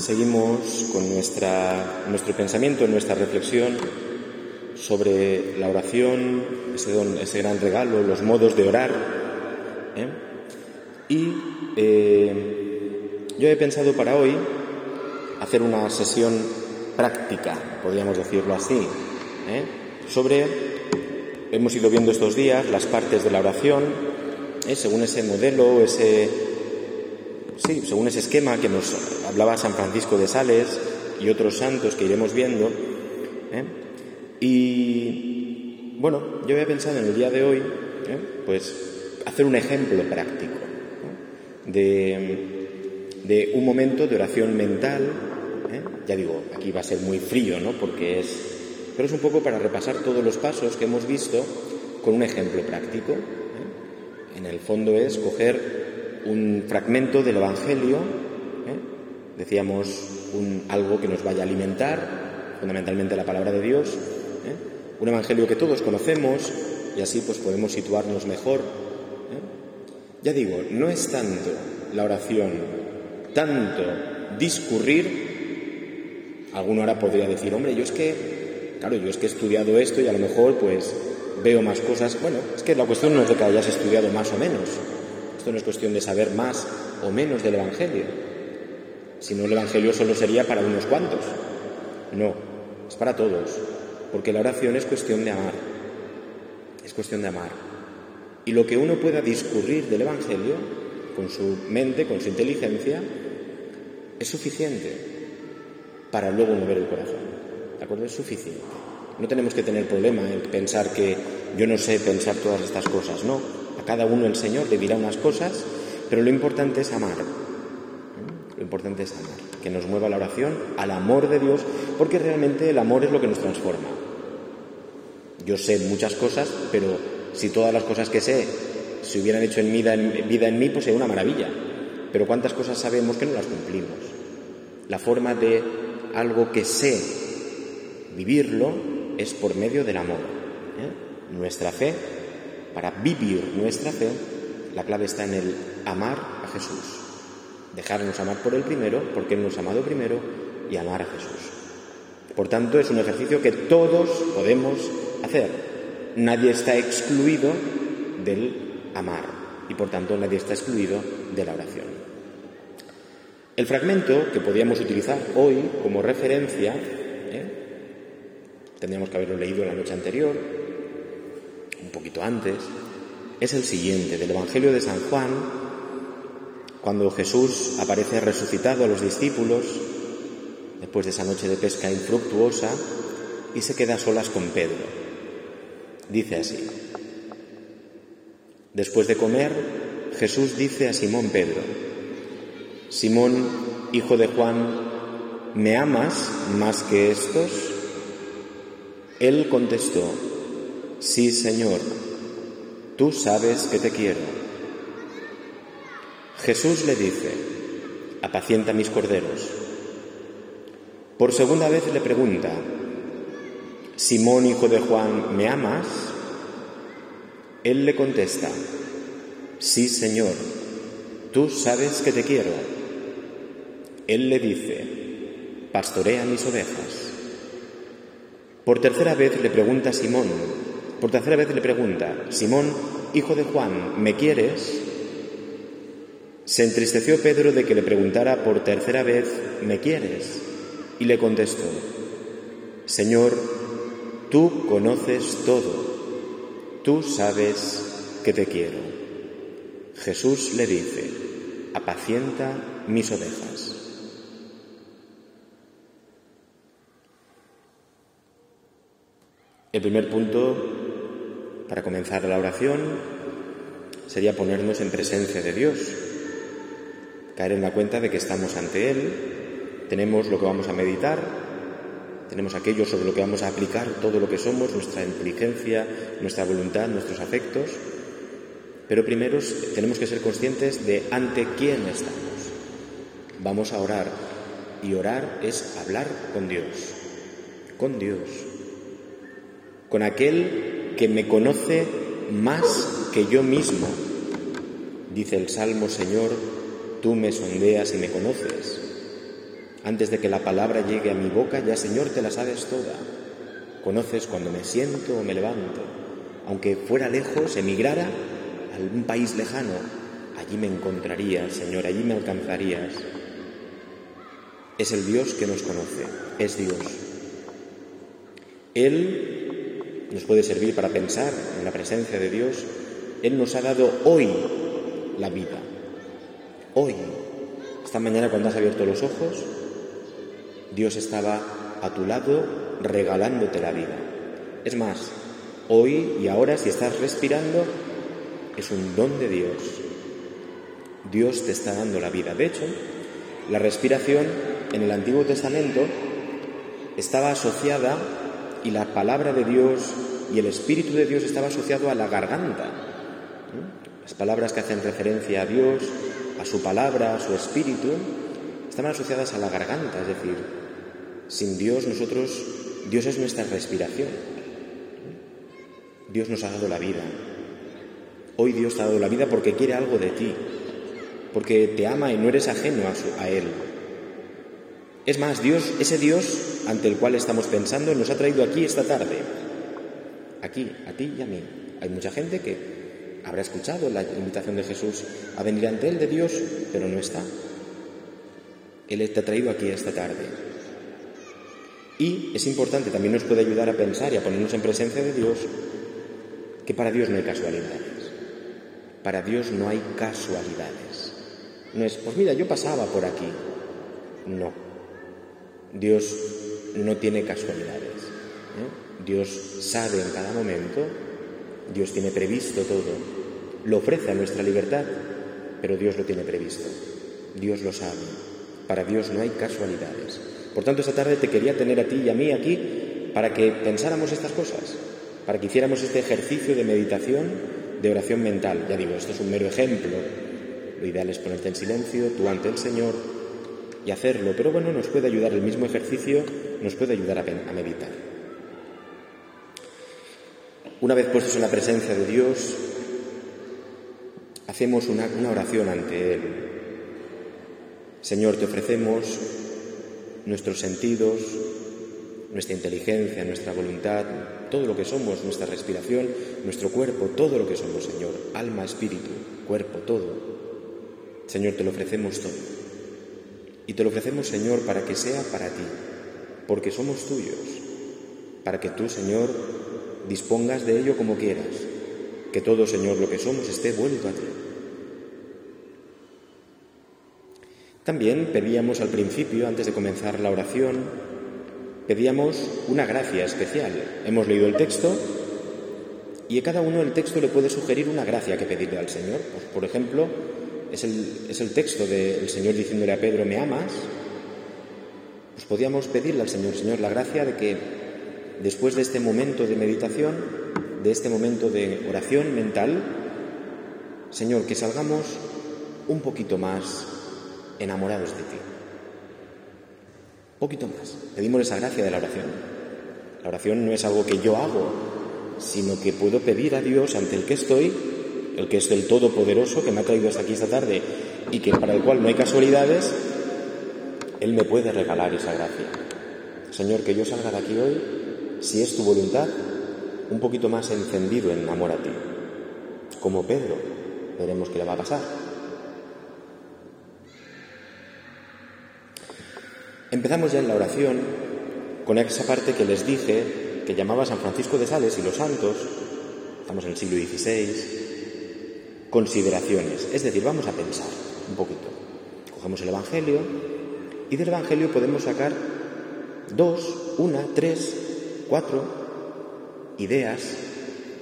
Seguimos con nuestra, nuestro pensamiento, nuestra reflexión sobre la oración, ese, gran regalo, los modos de orar. ¿eh? Y eh, yo he pensado para hoy hacer una sesión práctica, podríamos decirlo así, ¿eh? sobre, hemos ido viendo estos días las partes de la oración, según ese modelo, ese, sí, según ese esquema que nos hablaba San Francisco de Sales y otros santos que iremos viendo. ¿eh? Y bueno, yo había pensado en el día de hoy, ¿eh? pues hacer un ejemplo práctico de, de, un momento de oración mental. ¿eh? Ya digo, aquí va a ser muy frío, ¿no? Porque es, pero es un poco para repasar todos los pasos que hemos visto con un ejemplo práctico. En el fondo es coger un fragmento del Evangelio, ¿eh? decíamos algo que nos vaya a alimentar, fundamentalmente la palabra de Dios, ¿eh? un Evangelio que todos conocemos y así pues podemos situarnos mejor. ¿eh? Ya digo, no es tanto la oración, tanto discurrir, alguno ahora podría decir, hombre, yo es que, claro, yo es que he estudiado esto y a lo mejor pues veo más cosas. Bueno, es que la cuestión no es de que hayas estudiado más o menos, no es cuestión de saber más o menos del Evangelio. Si no, el Evangelio solo sería para unos cuantos. No, es para todos. Porque la oración es cuestión de amar. Es cuestión de amar. Y lo que uno pueda discurrir del Evangelio, con su mente, con su inteligencia, es suficiente para luego mover el corazón. ¿De acuerdo? Es suficiente. No tenemos que tener problema en pensar que yo no sé pensar todas estas cosas, no cada uno el Señor le dirá unas cosas, pero lo importante es amar. Lo importante es amar, que nos mueva la oración al amor de Dios, porque realmente el amor es lo que nos transforma. Yo sé muchas cosas, pero si todas las cosas que sé se hubieran hecho en vida, en vida en mí, pues sería una maravilla. Pero cuántas cosas sabemos que no las cumplimos. La forma de algo que sé vivirlo es por medio del amor. ¿eh? Nuestra fe para vivir nuestra fe, la clave está en el amar a Jesús. Dejarnos amar por Él primero, porque Él nos ha amado primero, y amar a Jesús. Por tanto, es un ejercicio que todos podemos hacer. Nadie está excluido del amar y por tanto nadie está excluido de la oración. El fragmento que podíamos utilizar hoy como referencia, ¿eh? tendríamos que haberlo leído la noche anterior, un poquito antes, es el siguiente, del Evangelio de San Juan, cuando Jesús aparece resucitado a los discípulos, después de esa noche de pesca infructuosa, y se queda solas con Pedro. Dice así, después de comer, Jesús dice a Simón Pedro, Simón, hijo de Juan, ¿me amas más que estos? Él contestó, Sí, Señor, tú sabes que te quiero. Jesús le dice, apacienta mis corderos. Por segunda vez le pregunta, Simón, hijo de Juan, ¿me amas? Él le contesta, sí, Señor, tú sabes que te quiero. Él le dice, pastorea mis ovejas. Por tercera vez le pregunta Simón, por tercera vez le pregunta, Simón, hijo de Juan, ¿me quieres? Se entristeció Pedro de que le preguntara por tercera vez, ¿me quieres? Y le contestó, Señor, tú conoces todo, tú sabes que te quiero. Jesús le dice, apacienta mis ovejas. El primer punto para comenzar la oración sería ponernos en presencia de Dios, caer en la cuenta de que estamos ante Él, tenemos lo que vamos a meditar, tenemos aquello sobre lo que vamos a aplicar todo lo que somos, nuestra inteligencia, nuestra voluntad, nuestros afectos, pero primero tenemos que ser conscientes de ante quién estamos. Vamos a orar y orar es hablar con Dios, con Dios, con aquel que me conoce más que yo mismo. Dice el Salmo, Señor, tú me sondeas y me conoces. Antes de que la palabra llegue a mi boca, ya Señor te la sabes toda. Conoces cuando me siento o me levanto. Aunque fuera lejos, emigrara a algún país lejano, allí me encontrarías, Señor, allí me alcanzarías. Es el Dios que nos conoce, es Dios. Él nos puede servir para pensar en la presencia de Dios. Él nos ha dado hoy la vida. Hoy. Esta mañana cuando has abierto los ojos, Dios estaba a tu lado regalándote la vida. Es más, hoy y ahora si estás respirando, es un don de Dios. Dios te está dando la vida. De hecho, la respiración en el Antiguo Testamento estaba asociada y la palabra de Dios y el Espíritu de Dios estaba asociado a la garganta. Las palabras que hacen referencia a Dios, a su palabra, a su Espíritu, estaban asociadas a la garganta, es decir, sin Dios nosotros, Dios es nuestra respiración. Dios nos ha dado la vida. Hoy Dios te ha dado la vida porque quiere algo de ti, porque te ama y no eres ajeno a, a Él. Es más, Dios, ese Dios ante el cual estamos pensando, nos ha traído aquí esta tarde. Aquí, a ti y a mí. Hay mucha gente que habrá escuchado la invitación de Jesús a venir ante Él de Dios, pero no está. Él te ha traído aquí esta tarde. Y es importante, también nos puede ayudar a pensar y a ponernos en presencia de Dios, que para Dios no hay casualidades. Para Dios no hay casualidades. No es, pues mira, yo pasaba por aquí. No. Dios no tiene casualidades. ¿eh? Dios sabe en cada momento, Dios tiene previsto todo. Lo ofrece a nuestra libertad, pero Dios lo tiene previsto. Dios lo sabe. Para Dios no hay casualidades. Por tanto, esta tarde te quería tener a ti y a mí aquí para que pensáramos estas cosas, para que hiciéramos este ejercicio de meditación, de oración mental. Ya digo, esto es un mero ejemplo. Lo ideal es ponerte en silencio, tú ante el Señor, y hacerlo. Pero bueno, nos puede ayudar el mismo ejercicio, nos puede ayudar a, meditar. Una vez puestos en la presencia de Dios, hacemos una, oración ante Él. Señor, te ofrecemos nuestros sentidos, nuestra inteligencia, nuestra voluntad, todo lo que somos, nuestra respiración, nuestro cuerpo, todo lo que somos, Señor, alma, espíritu, cuerpo, todo. Señor, te lo ofrecemos todo. Y te lo ofrecemos, Señor, para que sea para ti, porque somos tuyos, para que tú, Señor, dispongas de ello como quieras, que todo, Señor, lo que somos esté vuelto a ti. También pedíamos al principio, antes de comenzar la oración, pedíamos una gracia especial. Hemos leído el texto y a cada uno el texto le puede sugerir una gracia que pedirle al Señor. Pues, por ejemplo, es el, texto del Señor diciéndole a Pedro, ¿me amas? Pues podíamos pedirle al Señor, Señor, la gracia de que después de este momento de meditación, de este momento de oración mental, Señor, que salgamos un poquito más enamorados de ti. Poquito más. Pedimos esa gracia de la oración. La oración no es algo que yo hago, sino que puedo pedir a Dios ante el que estoy, el que es el Todopoderoso, que me ha traído hasta aquí esta tarde y que para el cual no hay casualidades, Él me puede regalar esa gracia. Señor, que yo salga de aquí hoy, si es tu voluntad, un poquito más encendido en amor a ti. Como Pedro, veremos qué le va a pasar. Empezamos ya en la oración con esa parte que les dije que llamaba San Francisco de Sales y los santos, estamos en el siglo XVI, consideraciones. Es decir, vamos a pensar un poquito. Cogemos el Evangelio y del Evangelio podemos sacar dos, una, tres, cuatro ideas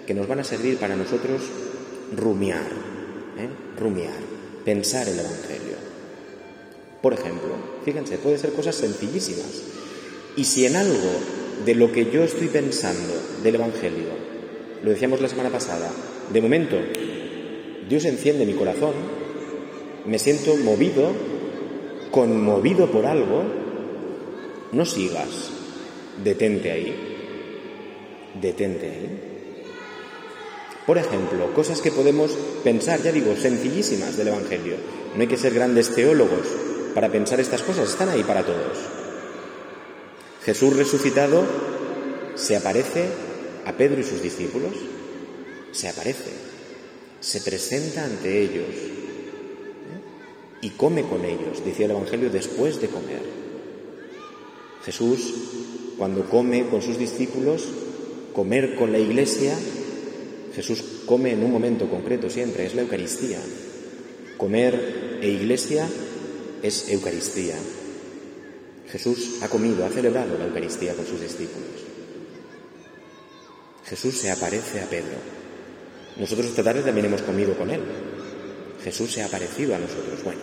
que nos van a servir para nosotros rumiar, ¿eh? rumiar, pensar el Evangelio. Por ejemplo, fíjense, puede ser cosas sencillísimas. Y si en algo de lo que yo estoy pensando del Evangelio, lo decíamos la semana pasada, de momento Dios enciende mi corazón, me siento movido, conmovido por algo, no sigas, detente ahí, detente ahí. Por ejemplo, cosas que podemos pensar, ya digo, sencillísimas del Evangelio. No hay que ser grandes teólogos para pensar estas cosas, están ahí para todos. Jesús resucitado se aparece a Pedro y sus discípulos, se aparece, se presenta ante ellos ¿eh? y come con ellos, decía el Evangelio, después de comer. Jesús, cuando come con sus discípulos, comer con la iglesia, Jesús come en un momento concreto siempre, es la Eucaristía. Comer e iglesia es Eucaristía. Jesús ha comido, ha celebrado la Eucaristía con sus discípulos. Jesús se aparece a Pedro. Nosotros esta tarde también hemos comido con él. Jesús se ha aparecido a nosotros. Bueno,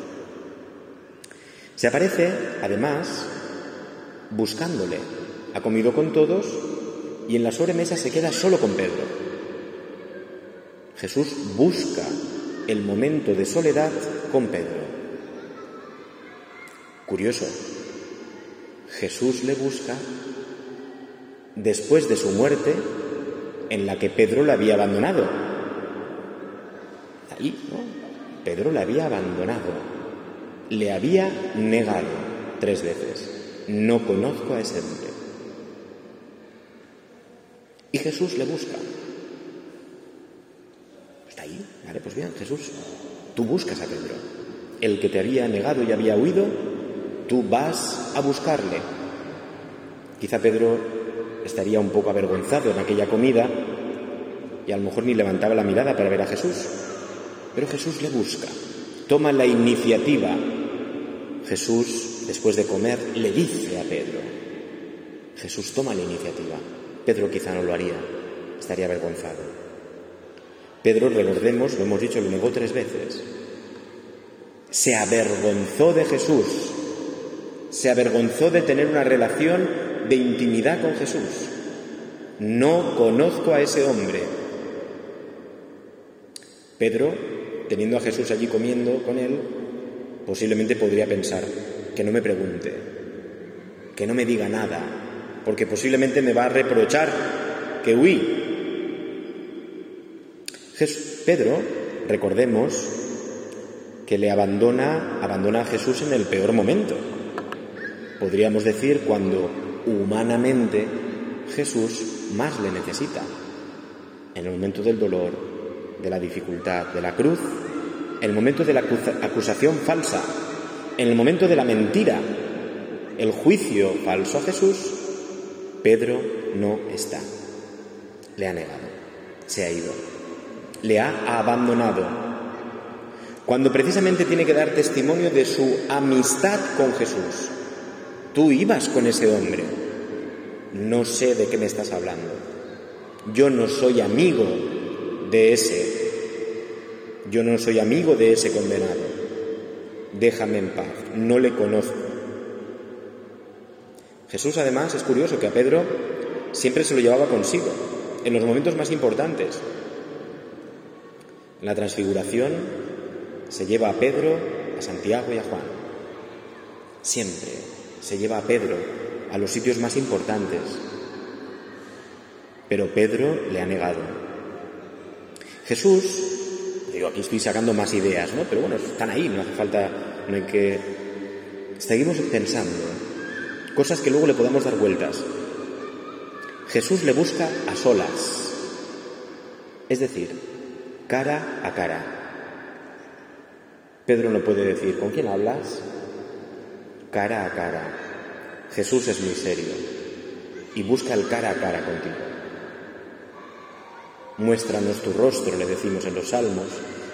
se aparece, además, buscándole. Ha comido con todos y en la sobremesa se queda solo con Pedro. Jesús busca el momento de soledad con Pedro. Curioso, Jesús le busca después de su muerte en la que Pedro le había abandonado. Ahí, ¿no? Pedro le había abandonado, le había negado tres veces. No conozco a ese hombre. Y Jesús le busca. Está ahí, vale, pues bien, Jesús, tú buscas a Pedro. El que te había negado y había huido, tú vas a buscarle. Quizá Pedro estaría un poco avergonzado en aquella comida y a lo mejor ni levantaba la mirada para ver a Jesús. Pero Jesús le busca, toma la iniciativa. Jesús, después de comer, le dice a Pedro. Jesús toma la iniciativa. Pedro quizá no lo haría, estaría avergonzado. Pedro, recordemos, lo hemos dicho, lo negó tres veces. Se avergonzó de Jesús, se avergonzó de tener una relación de intimidad con Jesús. No conozco a ese hombre. Pedro, teniendo a Jesús allí comiendo con él, posiblemente podría pensar que no me pregunte, que no me diga nada, porque posiblemente me va a reprochar que huí. Pedro, recordemos que le abandona, abandona a Jesús en el peor momento. Podríamos decir cuando humanamente Jesús más le necesita, en el momento del dolor, de la dificultad, de la cruz, en el momento de la acusación falsa, en el momento de la mentira, el juicio falso a Jesús, Pedro no está. Le ha negado, se ha ido, le ha abandonado. Cuando precisamente tiene que dar testimonio de su amistad con Jesús. Tú ibas con ese hombre. No sé de qué me estás hablando. Yo no soy amigo de ese. Yo no soy amigo de ese condenado. Déjame en paz. No le conozco. Jesús además es curioso que a Pedro siempre se lo llevaba consigo, en los momentos más importantes. La transfiguración se lleva a Pedro, a Santiago y a Juan. Siempre se lleva a Pedro a los sitios más importantes. Pero Pedro le ha negado. Jesús, digo, aquí estoy sacando más ideas, ¿no? Pero bueno, están ahí, no hace falta, no hay que... Seguimos pensando, cosas que luego le podemos dar vueltas. Jesús le busca a solas, es decir, cara a cara. Pedro no puede decir, ¿con quién hablas? Cara a cara. Jesús es muy serio y busca el cara a cara contigo. Muéstranos tu rostro, le decimos en los salmos,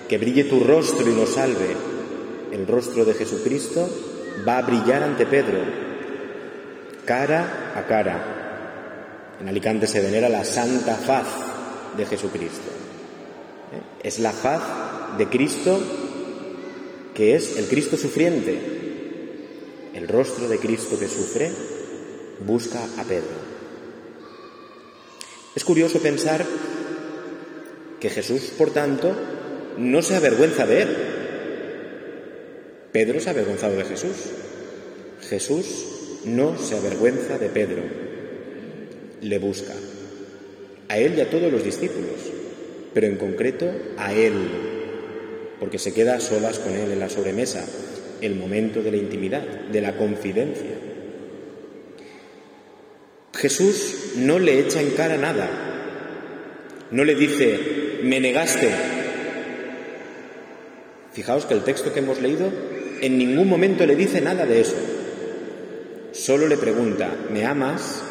que brille tu rostro y nos salve. El rostro de Jesucristo va a brillar ante Pedro, cara a cara. En Alicante se venera la santa faz de Jesucristo. ¿Eh? Es la faz de Cristo que es el Cristo sufriente. El rostro de Cristo que sufre busca a Pedro. Es curioso pensar que Jesús, por tanto, no se avergüenza de él. Pedro se ha avergonzado de Jesús. Jesús no se avergüenza de Pedro. Le busca. A él y a todos los discípulos, pero en concreto a él, porque se queda a solas con él en la sobremesa. el momento de la intimidad, de la confidencia. Jesús no le echa en cara nada, no le dice, me negaste. Fijaos que el texto que hemos leído en ningún momento le dice nada de eso. Solo le pregunta, ¿me amas?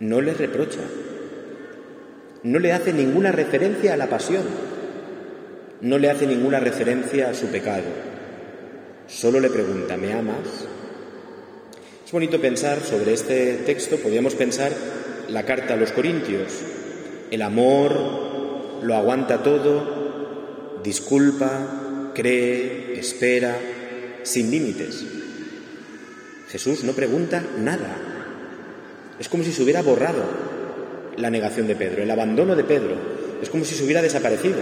No le reprocha. No le hace ninguna referencia a la pasión. No le hace ninguna referencia a su pecado. Solo le pregunta, ¿me amas? Es bonito pensar sobre este texto, podríamos pensar la carta a los Corintios. El amor lo aguanta todo, disculpa, cree, espera, sin límites. Jesús no pregunta nada. Es como si se hubiera borrado la negación de Pedro, el abandono de Pedro. Es como si se hubiera desaparecido.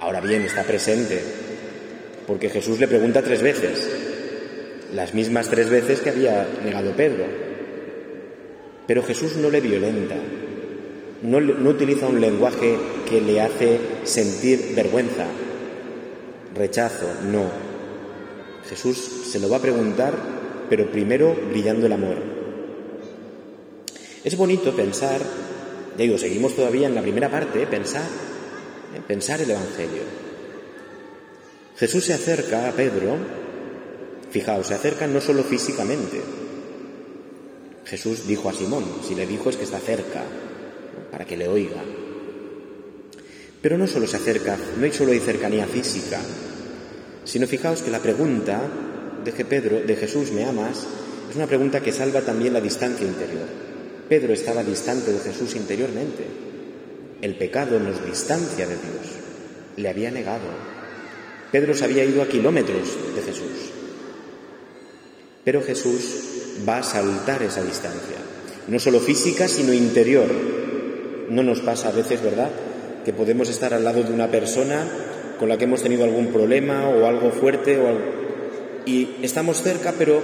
Ahora bien, está presente, porque Jesús le pregunta tres veces, las mismas tres veces que había negado Pedro. Pero Jesús no le violenta, no, utiliza un lenguaje que le hace sentir vergüenza, rechazo, no. Jesús se lo va a preguntar, pero primero brillando el amor. Es bonito pensar, ya digo, seguimos todavía en la primera parte, pensar, ¿eh? pensar el Evangelio. Jesús se acerca a Pedro, fijaos, se acerca no solo físicamente. Jesús dijo a Simón, si le dijo es que está cerca, para que le oiga. Pero no solo se acerca, no hay solo hay cercanía física, sino fijaos que la pregunta de que Pedro, de Jesús, ¿me amas? es una pregunta que salva también la distancia interior. Pedro estaba distante de Jesús interiormente. El pecado nos distancia de Dios. Le había negado. Pedro se había ido a kilómetros de Jesús. Pero Jesús va a saltar esa distancia. No solo física, sino interior. No nos pasa a veces, ¿verdad?, que podemos estar al lado de una persona con la que hemos tenido algún problema o algo fuerte o y estamos cerca pero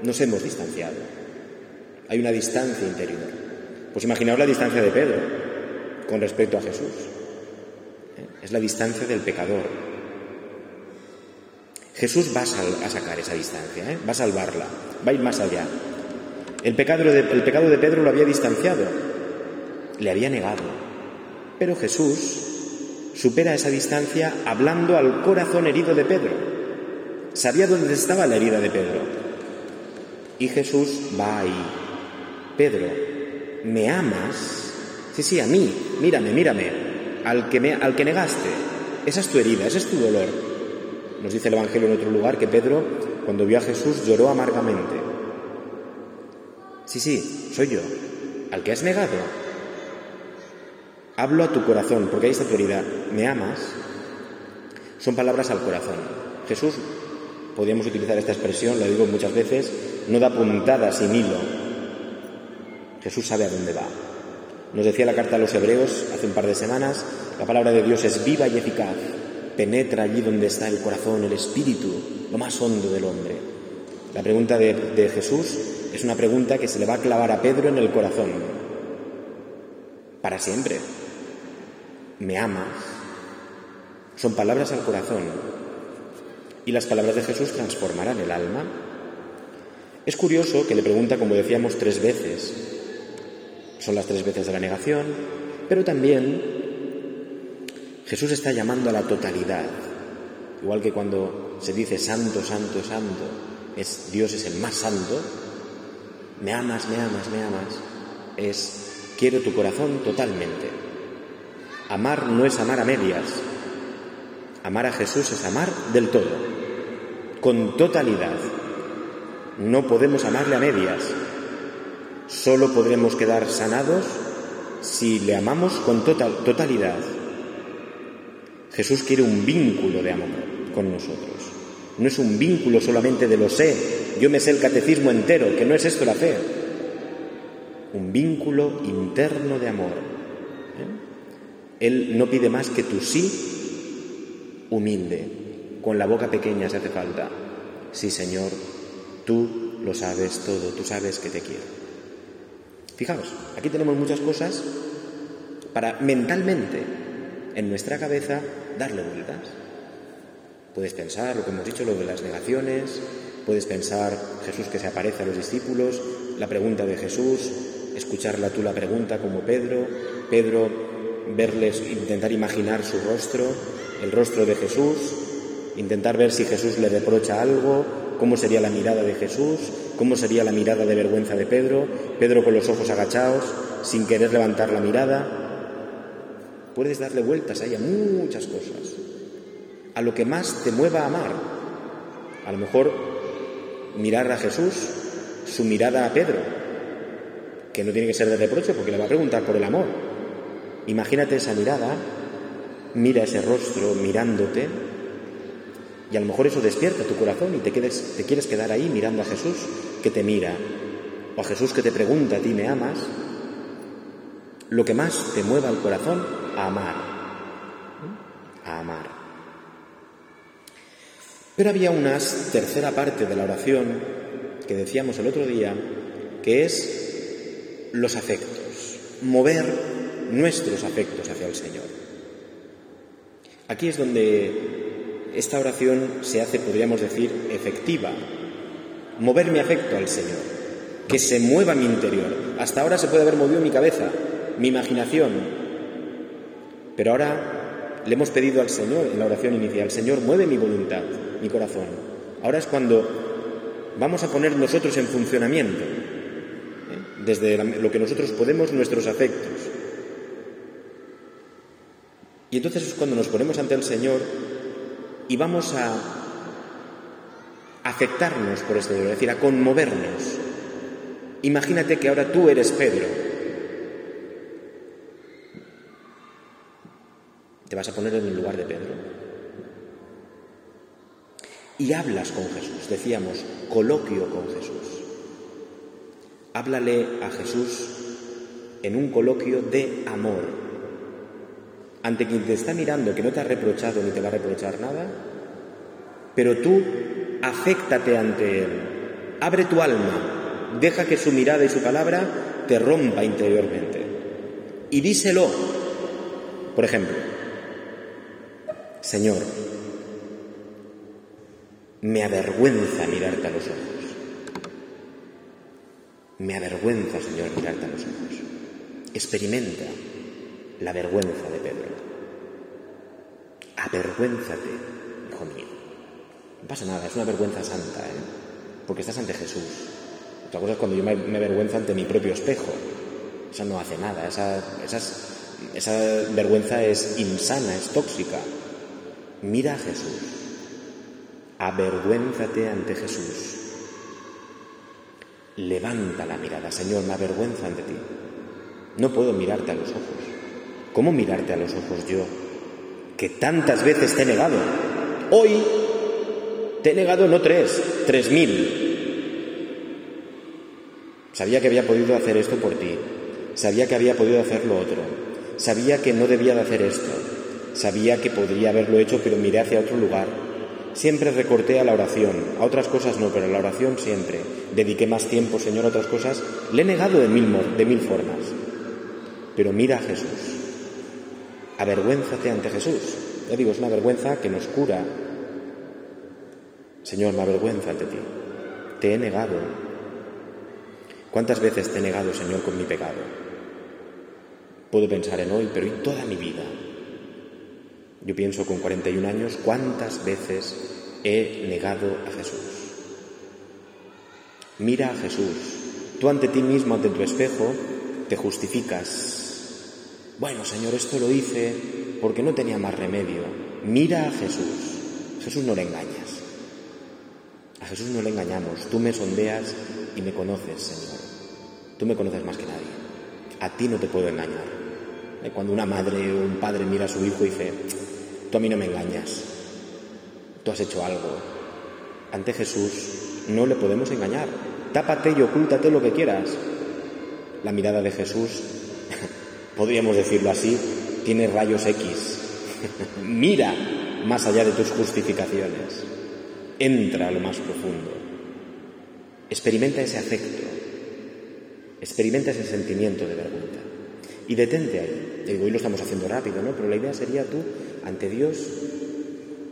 nos hemos distanciado. Hay una distancia interior. Pues imaginaos la distancia de Pedro con respecto a Jesús. ¿Eh? Es la distancia del pecador. Jesús va a, sacar esa distancia, ¿eh? va a salvarla, va a ir más allá. El pecado, el pecado de Pedro lo había distanciado, le había negado. Pero Jesús supera esa distancia hablando al corazón herido de Pedro. Sabía dónde estaba la herida de Pedro. Y Jesús va ahí Pedro, ¿me amas? Sí, sí, a mí, mírame, mírame, al que, me, al que negaste. Esa es tu herida, ese es tu dolor. Nos dice el Evangelio en otro lugar que Pedro, cuando vio a Jesús, lloró amargamente. Sí, sí, soy yo, al que has negado. Hablo a tu corazón, porque ahí está tu herida. ¿Me amas? Son palabras al corazón. Jesús, podríamos utilizar esta expresión, la digo muchas veces, no da puntadas sin hilo, Jesús sabe a dónde va. Nos decía la carta a los hebreos hace un par de semanas, la palabra de Dios es viva y eficaz, penetra allí donde está el corazón, el espíritu, lo más hondo del hombre. La pregunta de Jesús es una pregunta que se le va a clavar a Pedro en el corazón, para siempre. ¿Me amas? Son palabras al corazón. Y las palabras de Jesús transformarán el alma. Es curioso que le pregunta, como decíamos, tres veces, son las tres veces de la negación, pero también Jesús está llamando a la totalidad. Igual que cuando se dice santo, santo, santo, es Dios es el más santo, me amas, me amas, me amas, es quiero tu corazón totalmente. Amar no es amar a medias. Amar a Jesús es amar del todo, con totalidad. No podemos amarle a medias, Solo podremos quedar sanados si le amamos con total, totalidad. Jesús quiere un vínculo de amor con nosotros. No es un vínculo solamente de lo sé, yo me sé el catecismo entero, que no es esto la fe. Un vínculo interno de amor. Él no pide más que tu sí humilde, con la boca pequeña si hace falta. Sí, Señor, tú lo sabes todo, tú sabes que te quiero. Fijaos, aquí tenemos muchas cosas para mentalmente, en nuestra cabeza, darle vueltas. Puedes pensar lo que hemos dicho, lo de las negaciones, puedes pensar Jesús que se aparece a los discípulos, la pregunta de Jesús, escucharla tú la pregunta como Pedro, Pedro verles, intentar imaginar su rostro, el rostro de Jesús, intentar ver si Jesús le reprocha algo, cómo sería la mirada de Jesús, cómo sería la mirada de vergüenza de Pedro, Pedro con los ojos agachados, sin querer levantar la mirada. Puedes darle vueltas ahí a muchas cosas, a lo que más te mueva a amar. A lo mejor mirar a Jesús, su mirada a Pedro, que no tiene que ser de reproche porque le va a preguntar por el amor. Imagínate esa mirada, mira ese rostro mirándote y a lo mejor eso despierta tu corazón y te, quieres quedar ahí mirando a Jesús que te mira, o a Jesús que te pregunta a ti, ¿me amas? Lo que más te mueva el corazón, a amar. A amar. Pero había una tercera parte de la oración que decíamos el otro día, que es los afectos, mover nuestros afectos hacia el Señor. Aquí es donde esta oración se hace, podríamos decir, efectiva. Mover mi afecto al Señor, que se mueva mi interior. Hasta ahora se puede haber movido mi cabeza, mi imaginación, pero ahora le hemos pedido al Señor en la oración inicial, Señor, mueve mi voluntad, mi corazón. Ahora es cuando vamos a poner nosotros en funcionamiento, ¿eh? desde lo que nosotros podemos, nuestros afectos. Y entonces es cuando nos ponemos ante el Señor y vamos a afectarnos por este dolor, es decir, a conmovernos. Imagínate que ahora tú eres Pedro. Te vas a poner en el lugar de Pedro. Y hablas con Jesús, decíamos, coloquio con Jesús. Háblale a Jesús en un coloquio de amor, ante quien te está mirando, que no te ha reprochado ni te va a reprochar nada, pero tú aféctate ante él, abre tu alma, deja que su mirada y su palabra te rompa interiormente. Y díselo, por ejemplo, Señor, me avergüenza mirarte a los ojos. Me avergüenza, Señor, mirarte a los ojos. Experimenta la vergüenza de Pedro. Avergüénzate, hijo mío. No pasa nada, es una vergüenza santa, ¿eh? porque estás ante Jesús. Otra cosa es cuando yo me, me ante mi propio espejo. Esa no hace nada, esa, esa vergüenza es insana, es tóxica. Mira a Jesús. Avergüénzate ante Jesús. Levanta la mirada, Señor, me avergüenza ante ti. No puedo mirarte a los ojos. ¿Cómo mirarte a los ojos yo, que tantas veces te he negado? Hoy te he negado no tres, tres mil. Sabía que había podido hacer esto por ti, sabía que había podido hacer lo otro, sabía que no debía de hacer esto, sabía que podría haberlo hecho, pero miré hacia otro lugar. Siempre recorté a la oración, a otras cosas no, pero a la oración siempre. Dediqué más tiempo, Señor, a otras cosas. Le he negado de mil, de mil formas. Pero mira a Jesús. Avergüénzate ante Jesús. Ya digo, es una vergüenza que nos cura. Señor, me avergüenza ante ti. Te he negado. ¿Cuántas veces te he negado, Señor, con mi pecado? Puedo pensar en hoy, pero ¿y toda mi vida? Yo pienso con 41 años, ¿cuántas veces he negado a Jesús? Mira a Jesús. Tú ante ti mismo, ante tu espejo, te justificas, bueno, Señor, esto lo hice porque no tenía más remedio. Mira a Jesús. Jesús no le engañas. A Jesús no le engañamos. Tú me sondeas y me conoces, Señor. Tú me conoces más que nadie. A ti no te puedo engañar. Eh, cuando una madre o un padre mira a su hijo y dice, tú a mí no me engañas. Tú has hecho algo. Ante Jesús no le podemos engañar. Tápate y ocúltate lo que quieras. La mirada de Jesús podríamos decirlo así, tiene rayos X. Mira más allá de tus justificaciones. Entra a lo más profundo. Experimenta ese afecto. Experimenta ese sentimiento de vergüenza. Y detente ahí. Digo, hoy lo estamos haciendo rápido, ¿no? Pero la idea sería tú, ante Dios,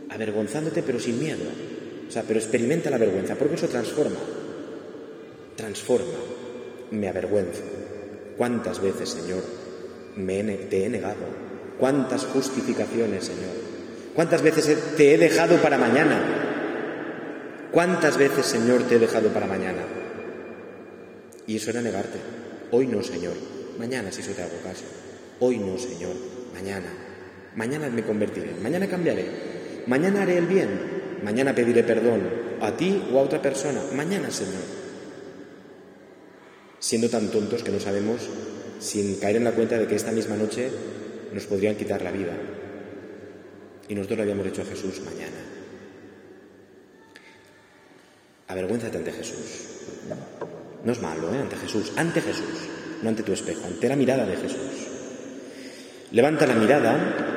avergonzándote pero sin miedo. O sea, pero experimenta la vergüenza, porque eso transforma. Transforma. Me avergüenzo. ¿Cuántas veces, Señor, me te he negado? ¿Cuántas justificaciones, Señor? ¿Cuántas veces te he dejado para mañana? ¿Cuántas veces, Señor, te he dejado para mañana? Y eso era negarte. Hoy no, Señor. Mañana si eso te hago caso. Hoy no, Señor. Mañana. Mañana me convertiré. Mañana cambiaré. Mañana haré el bien. Mañana pediré perdón a ti o a otra persona. Mañana, Señor. Siendo tan tontos que no sabemos, sin caer en la cuenta de que esta misma noche nos podrían quitar la vida. Y nosotros lo habíamos hecho a Jesús mañana. Avergüénzate ante Jesús. No es malo, ¿eh? Ante Jesús, ante Jesús, no ante tu espejo, ante la mirada de Jesús. Levanta la mirada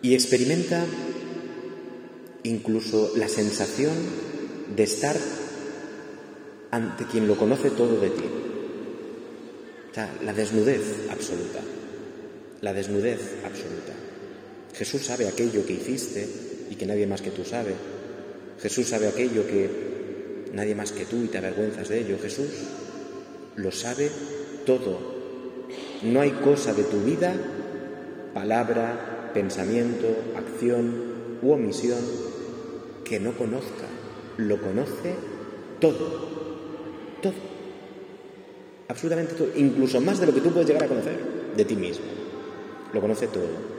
y experimenta incluso la sensación de estar ante quien lo conoce todo de ti. La desnudez absoluta. La desnudez absoluta. Jesús sabe aquello que hiciste y que nadie más que tú sabe. Jesús sabe aquello que nadie más que tú y te avergüenzas de ello. Jesús lo sabe todo. No hay cosa de tu vida, palabra, pensamiento, acción u omisión que no conozca. Lo conoce todo. Todo. Absolutamente todo. Incluso más de lo que tú puedes llegar a conocer de ti mismo. Lo conoce todo.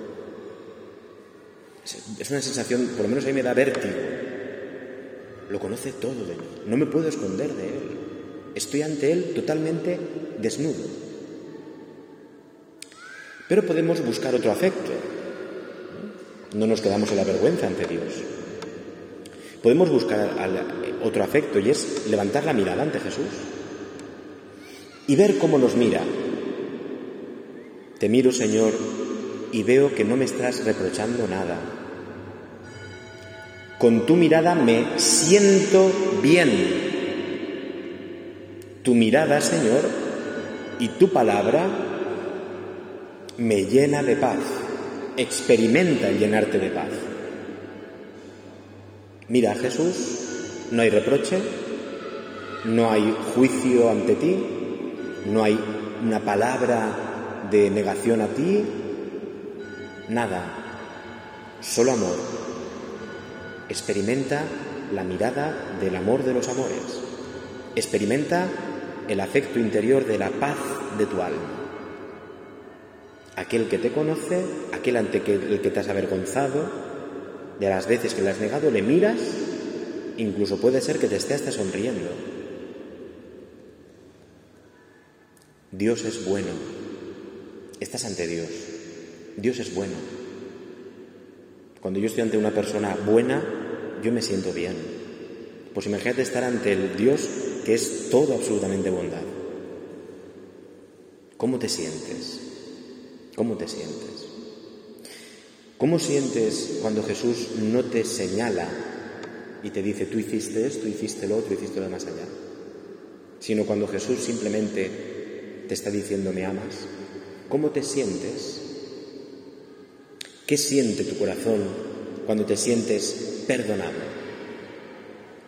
Es una sensación, por lo menos a mí me da vértigo. Lo conoce todo de mí. No me puedo esconder de Él. Estoy ante Él totalmente desnudo. Pero podemos buscar otro afecto. No nos quedamos en la vergüenza ante Dios. Podemos buscar otro afecto y es levantar la mirada ante Jesús y ver cómo nos mira. Te miro, Señor, y veo que no me estás reprochando nada. Con tu mirada me siento bien. Tu mirada, Señor, y tu palabra me llena de paz. Experimenta llenarte de paz. Mira, Jesús, no hay reproche, no hay juicio ante ti, no hay una palabra de negación a ti, nada, solo amor. Experimenta la mirada del amor de los amores. Experimenta el afecto interior de la paz de tu alma. Aquel que te conoce, aquel ante el que te has avergonzado, de las veces que le has negado, le miras, incluso puede ser que te esté hasta sonriendo. Dios es bueno. Estás ante Dios. Dios es bueno. Cuando yo estoy ante una persona buena, yo me siento bien. Pues imagínate estar ante el Dios que es todo absolutamente bondad. ¿Cómo te sientes? ¿Cómo te sientes? ¿Cómo sientes cuando Jesús no te señala y te dice, tú hiciste esto, hiciste lo otro, hiciste lo más allá? Sino cuando Jesús simplemente te está diciendo, me amas. ¿Cómo te sientes? ¿Qué siente tu corazón cuando te sientes perdonado?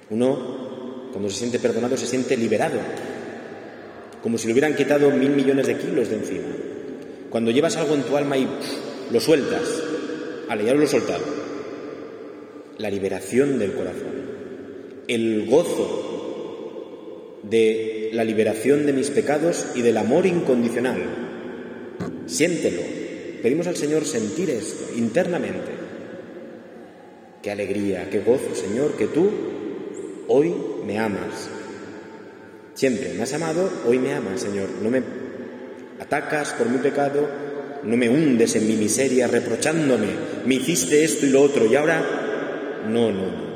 Uno, cuando se siente perdonado, se siente liberado, como si le hubieran quitado mil millones de kilos de encima. Cuando llevas algo en tu alma y lo sueltas, vale, ya lo he soltado. La liberación del corazón, el gozo de la liberación de mis pecados y del amor incondicional. Siéntelo. Pedimos al Señor sentir esto internamente. Qué alegría, qué gozo, Señor, que tú hoy me amas. Siempre me has amado, hoy me amas, Señor. No me atacas por mi pecado, no me hundes en mi miseria reprochándome, me hiciste esto y lo otro y ahora no, no, no.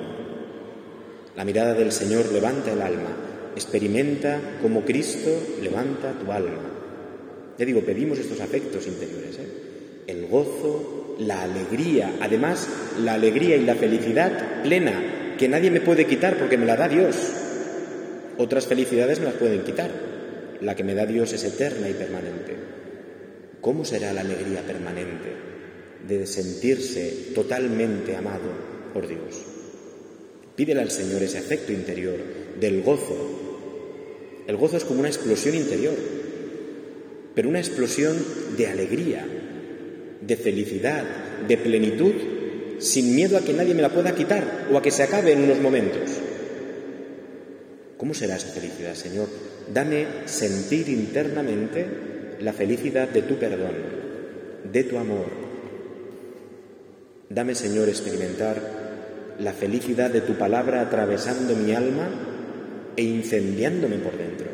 La mirada del Señor levanta el alma, experimenta como Cristo levanta tu alma. Ya digo, pedimos estos afectos interiores, ¿eh? el gozo, la alegría, además la alegría y la felicidad plena, que nadie me puede quitar porque me la da Dios. Otras felicidades me las pueden quitar, la que me da Dios es eterna y permanente. ¿Cómo será la alegría permanente de sentirse totalmente amado por Dios. Pídele al Señor ese afecto interior del gozo. El gozo es como una explosión interior, pero una explosión de alegría, de felicidad, de plenitud, sin miedo a que nadie me la pueda quitar o a que se acabe en unos momentos. ¿Cómo será esa felicidad, Señor? Dame sentir internamente la felicidad de tu perdón, de tu amor. Dame, Señor, experimentar la felicidad de tu palabra atravesando mi alma e incendiándome por dentro.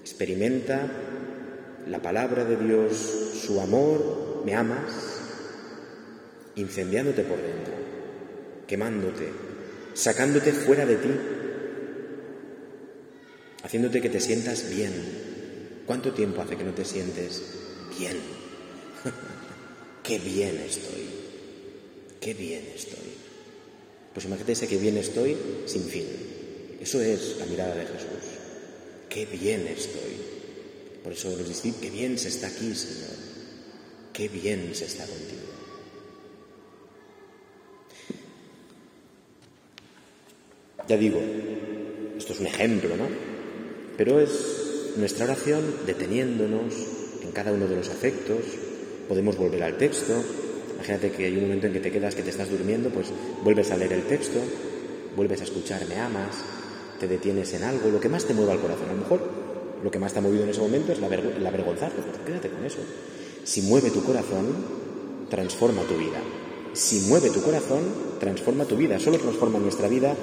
Experimenta la palabra de Dios, su amor, me amas, incendiándote por dentro, quemándote, sacándote fuera de ti haciéndote que te sientas bien. ¿Cuánto tiempo hace que no te sientes bien? qué bien estoy, qué bien estoy. Pues imagínate ese que bien estoy sin fin. Eso es la mirada de Jesús. Qué bien estoy. Por eso los discípulos, qué bien se está aquí, Señor. Qué bien se está contigo. Ya digo, esto es un ejemplo, ¿no? Pero es nuestra oración deteniéndonos en cada uno de los afectos, podemos volver al texto, imagínate que hay un momento en que te quedas, que te estás durmiendo, pues vuelves a leer el texto, vuelves a escuchar, me amas, te detienes en algo, lo que más te mueva al corazón. A lo mejor lo que más te ha movido en ese momento es la, el avergonzarte, pues quédate con eso. Si mueve tu corazón, transforma tu vida. Si mueve tu corazón, transforma tu vida. Solo transforma nuestra vida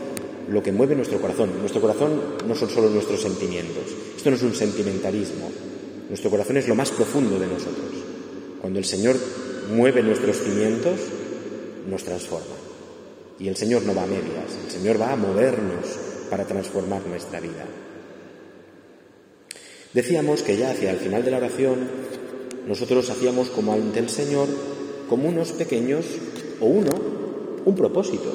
lo que mueve nuestro corazón. Nuestro corazón no son solo nuestros sentimientos. Esto no es un sentimentalismo. Nuestro corazón es lo más profundo de nosotros. Cuando el Señor mueve nuestros cimientos, nos transforma. Y el Señor no va a medias, el Señor va a movernos para transformar nuestra vida. Decíamos que ya hacia el final de la oración nosotros hacíamos como ante el Señor como unos pequeños o uno, un propósito,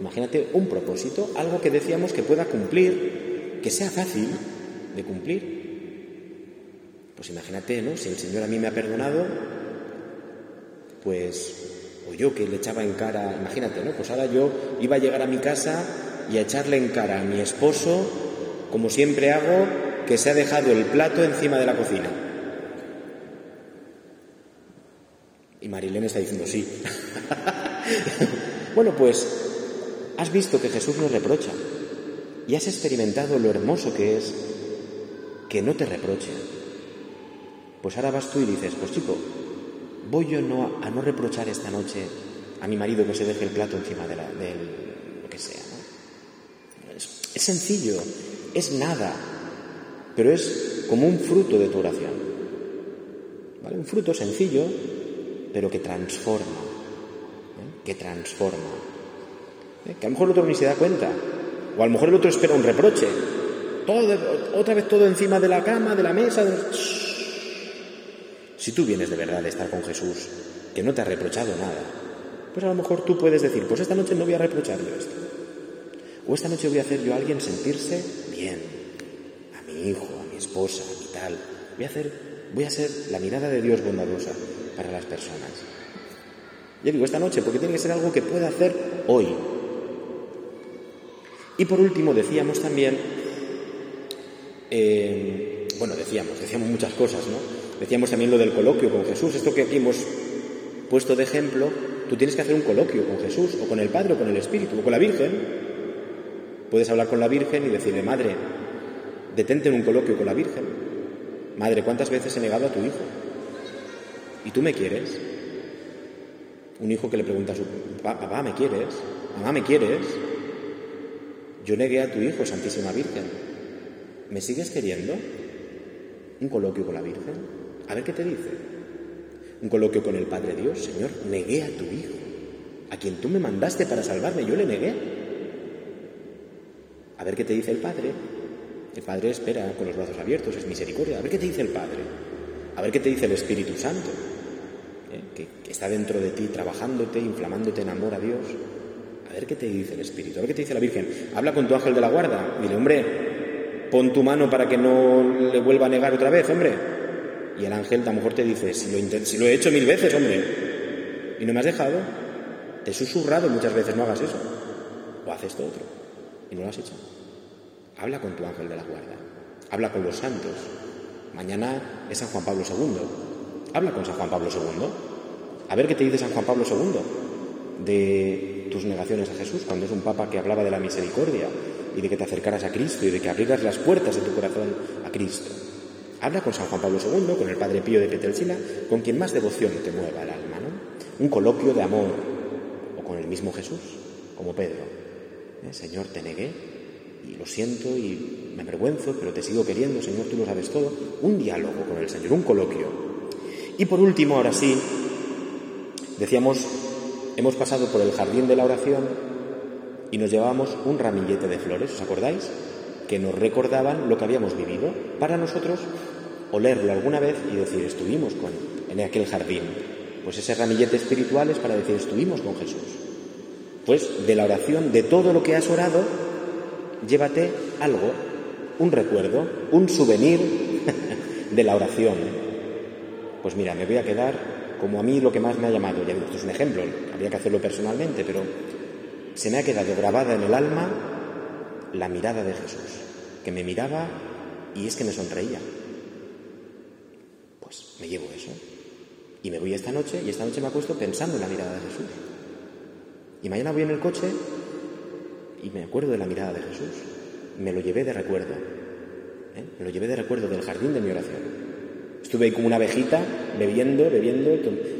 Imagínate un propósito, algo que decíamos que pueda cumplir, que sea fácil de cumplir. Pues imagínate, ¿no? Si el Señor a mí me ha perdonado, pues, o yo que le echaba en cara, imagínate, ¿no? Pues ahora yo iba a llegar a mi casa y a echarle en cara a mi esposo, como siempre hago, que se ha dejado el plato encima de la cocina. Y Marilén está diciendo sí. bueno, pues Has visto que Jesús nos reprocha y has experimentado lo hermoso que es que no te reproche. Pues ahora vas tú y dices, pues chico, voy yo no, a no reprochar esta noche a mi marido que se deje el plato encima de, la, sea. Es, sencillo, es nada, pero es como un fruto de tu oración. ¿Vale? Un fruto sencillo, pero que transforma, ¿eh? que transforma. ¿Eh? Que a lo mejor el otro ni se da cuenta. O a lo mejor el otro espera un reproche. Otra vez todo encima de la cama, de la mesa. Si tú vienes de verdad de estar con Jesús, que no te ha reprochado nada, pues a lo mejor tú puedes decir, pues esta noche no voy a reprochar yo esto. O esta noche voy a hacer yo a alguien sentirse bien. A mi hijo, a mi esposa, a mi tal. Voy a hacer, voy a ser la mirada de Dios bondadosa para las personas. Yo digo esta noche porque tiene que ser algo que pueda hacer hoy, y por último decíamos también, eh, bueno, decíamos, decíamos muchas cosas, ¿no? Decíamos también lo del coloquio con Jesús, esto que aquí hemos puesto de ejemplo, tú tienes que hacer un coloquio con Jesús, o con el Padre, o con el Espíritu, o con la Virgen. Puedes hablar con la Virgen y decirle, Madre, detente en un coloquio con la Virgen. Madre, ¿cuántas veces he negado a tu hijo? ¿Y tú me quieres? Un hijo que le pregunta a su papá, ¿me quieres? Mamá, ¿me quieres? Yo negué a tu hijo, Santísima Virgen. ¿Me sigues queriendo? Un coloquio con la Virgen. A ver qué te dice. Un coloquio con el Padre Dios. Señor, negué a tu hijo. A quien tú me mandaste para salvarme, yo le negué. A ver qué te dice el Padre. El Padre espera con los brazos abiertos, es misericordia. A ver qué te dice el Padre. A ver qué te dice el Espíritu Santo, ¿eh? que, está dentro de ti, trabajándote, inflamándote en amor a Dios. A ver qué te dice el Espíritu, a ver qué te dice la Virgen. Habla con tu ángel de la guarda. Dile, hombre, pon tu mano para que no le vuelva a negar otra vez, hombre. Y el ángel a lo mejor te dice, si lo, si lo he hecho mil veces, hombre, y no me has dejado, te he susurrado muchas veces, no hagas eso. O haces esto otro. Y no lo has hecho. Habla con tu ángel de la guarda. Habla con los santos. Mañana es San Juan Pablo II. Habla con San Juan Pablo II. A ver qué te dice San Juan Pablo II de tus negaciones a Jesús, cuando es un papa que hablaba de la misericordia y de que te acercaras a Cristo y de que abrieras las puertas de tu corazón a Cristo. Habla con San Juan Pablo II, con el Padre Pío de Petelcina, con quien más devoción te mueva el alma, ¿no? Un coloquio de amor, o con el mismo Jesús, como Pedro. ¿Eh? Señor, te negué y lo siento y me avergüenzo, pero te sigo queriendo, Señor, tú lo sabes todo. Un diálogo con el Señor, un coloquio. Y por último, ahora sí, decíamos, hemos pasado por el jardín de la oración y nos llevábamos un ramillete de flores, ¿os acordáis? Que nos recordaban lo que habíamos vivido para nosotros olerlo alguna vez y decir, estuvimos con, en aquel jardín. Pues ese ramillete espiritual es para decir, estuvimos con Jesús. Pues de la oración, de todo lo que has orado, llévate algo, un recuerdo, un souvenir de la oración. Pues mira, me voy a quedar como a mí lo que más me ha llamado, ya esto es un ejemplo, habría que hacerlo personalmente, pero se me ha quedado grabada en el alma la mirada de Jesús, que me miraba y es que me sonreía. Pues me llevo eso. Y me voy esta noche y esta noche me acuesto pensando en la mirada de Jesús. Y mañana voy en el coche y me acuerdo de la mirada de Jesús. Me lo llevé de recuerdo. ¿eh? Me lo llevé de recuerdo del jardín de mi oración. Estuve ahí como una abejita, bebiendo, bebiendo,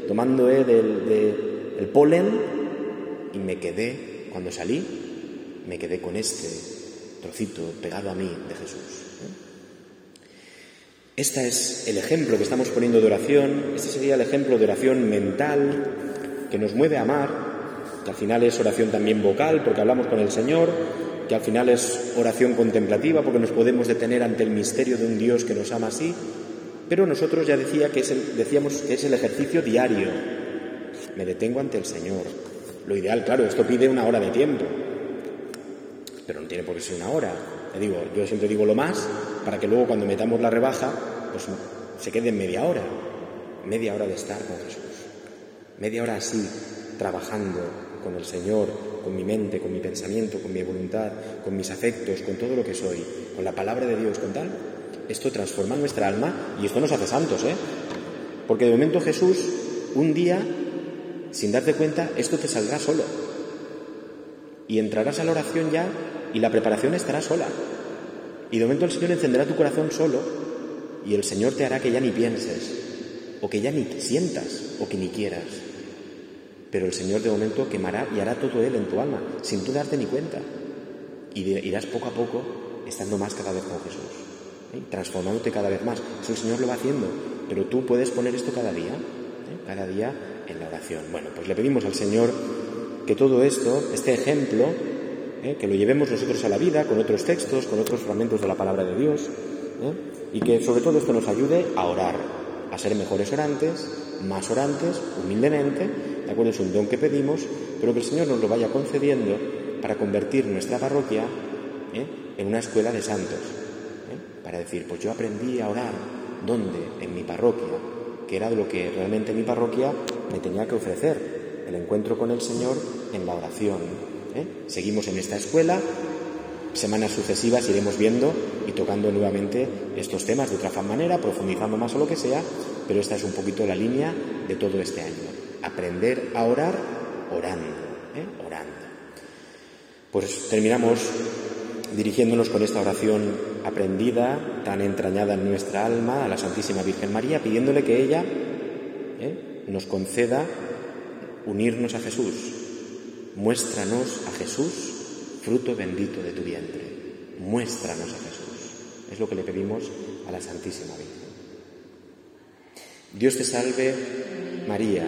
tomando eh, del, polen y me quedé, cuando salí, me quedé con este trocito pegado a mí de Jesús. Este es el ejemplo que estamos poniendo de oración, este sería el ejemplo de oración mental que nos mueve a amar, al final es oración también vocal porque hablamos con el Señor, que al final es oración contemplativa porque nos podemos detener ante el misterio de un Dios que nos ama así, pero nosotros ya decía que es decíamos que es el ejercicio diario. Me detengo ante el Señor. Lo ideal, claro, esto pide una hora de tiempo, pero no tiene por qué ser una hora. Le digo, yo siempre digo lo más para que luego cuando metamos la rebaja, pues se quede en media hora, media hora de estar con Jesús, media hora así, trabajando con el Señor, con mi mente, con mi pensamiento, con mi voluntad, con mis afectos, con todo lo que soy, con la palabra de Dios, con tal. Esto transforma nuestra alma y esto nos hace santos, ¿eh? Porque de momento Jesús, un día, sin darte cuenta, esto te saldrá solo. Y entrarás a la oración ya y la preparación estará sola. Y de momento el Señor encenderá tu corazón solo y el Señor te hará que ya ni pienses, o que ya ni sientas, o que ni quieras. Pero el Señor de momento quemará y hará todo Él en tu alma, sin tú darte ni cuenta. Y irás poco a poco estando más cada vez con Jesús, ¿eh? transformándote cada vez más. Eso el Señor lo va haciendo, pero tú puedes poner esto cada día, ¿eh? cada día en la oración. Bueno, pues le pedimos al Señor que todo esto, este ejemplo, ¿eh? que lo llevemos nosotros a la vida con otros textos, con otros fragmentos de la palabra de Dios, ¿eh? y que sobre todo esto nos ayude a orar, a ser mejores orantes, más orantes, humildemente, ¿de acuerdo? Es un don que pedimos, pero que el Señor nos lo vaya concediendo para convertir nuestra parroquia ¿eh? en una escuela de santos, para decir, pues yo aprendí a orar, ¿dónde? En mi parroquia, que era lo que realmente mi parroquia me tenía que ofrecer, el encuentro con el Señor en la oración, ¿eh? Seguimos en esta escuela, semanas sucesivas iremos viendo y tocando nuevamente estos temas de otra manera, profundizando más o lo que sea, pero esta es un poquito la línea de todo este año. Aprender a orar orando, ¿eh? orando. Pues terminamos dirigiéndonos con esta oración aprendida, tan entrañada en nuestra alma, a la Santísima Virgen María, pidiéndole que ella ¿eh? nos conceda unirnos a Jesús, Muéstranos a Jesús, fruto bendito de tu vientre. Muéstranos a Jesús. Es lo que le pedimos a la Santísima Virgen. Dios te salve, María,